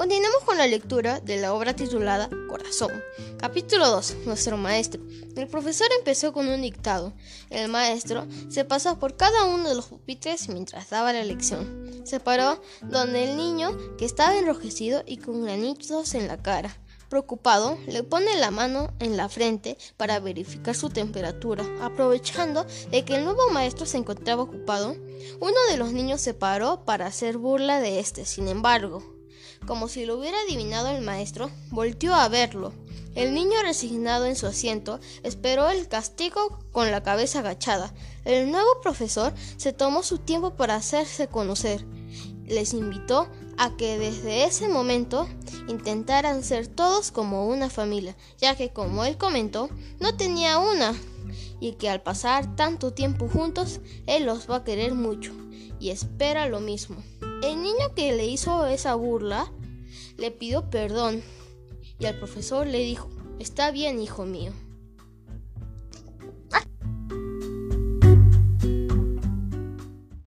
Continuemos con la lectura de la obra titulada Corazón. Capítulo 2. Nuestro maestro. El profesor empezó con un dictado. El maestro se pasó por cada uno de los pupitres mientras daba la lección. Se paró donde el niño, que estaba enrojecido y con granitos en la cara. Preocupado, le pone la mano en la frente para verificar su temperatura. Aprovechando de que el nuevo maestro se encontraba ocupado, uno de los niños se paró para hacer burla de este. Sin embargo, como si lo hubiera adivinado el maestro, volteó a verlo. El niño resignado en su asiento esperó el castigo con la cabeza agachada. El nuevo profesor se tomó su tiempo para hacerse conocer. Les invitó a que desde ese momento intentaran ser todos como una familia, ya que como él comentó, no tenía una, y que al pasar tanto tiempo juntos, él los va a querer mucho, y espera lo mismo. El niño que le hizo esa burla le pidió perdón y al profesor le dijo, está bien, hijo mío.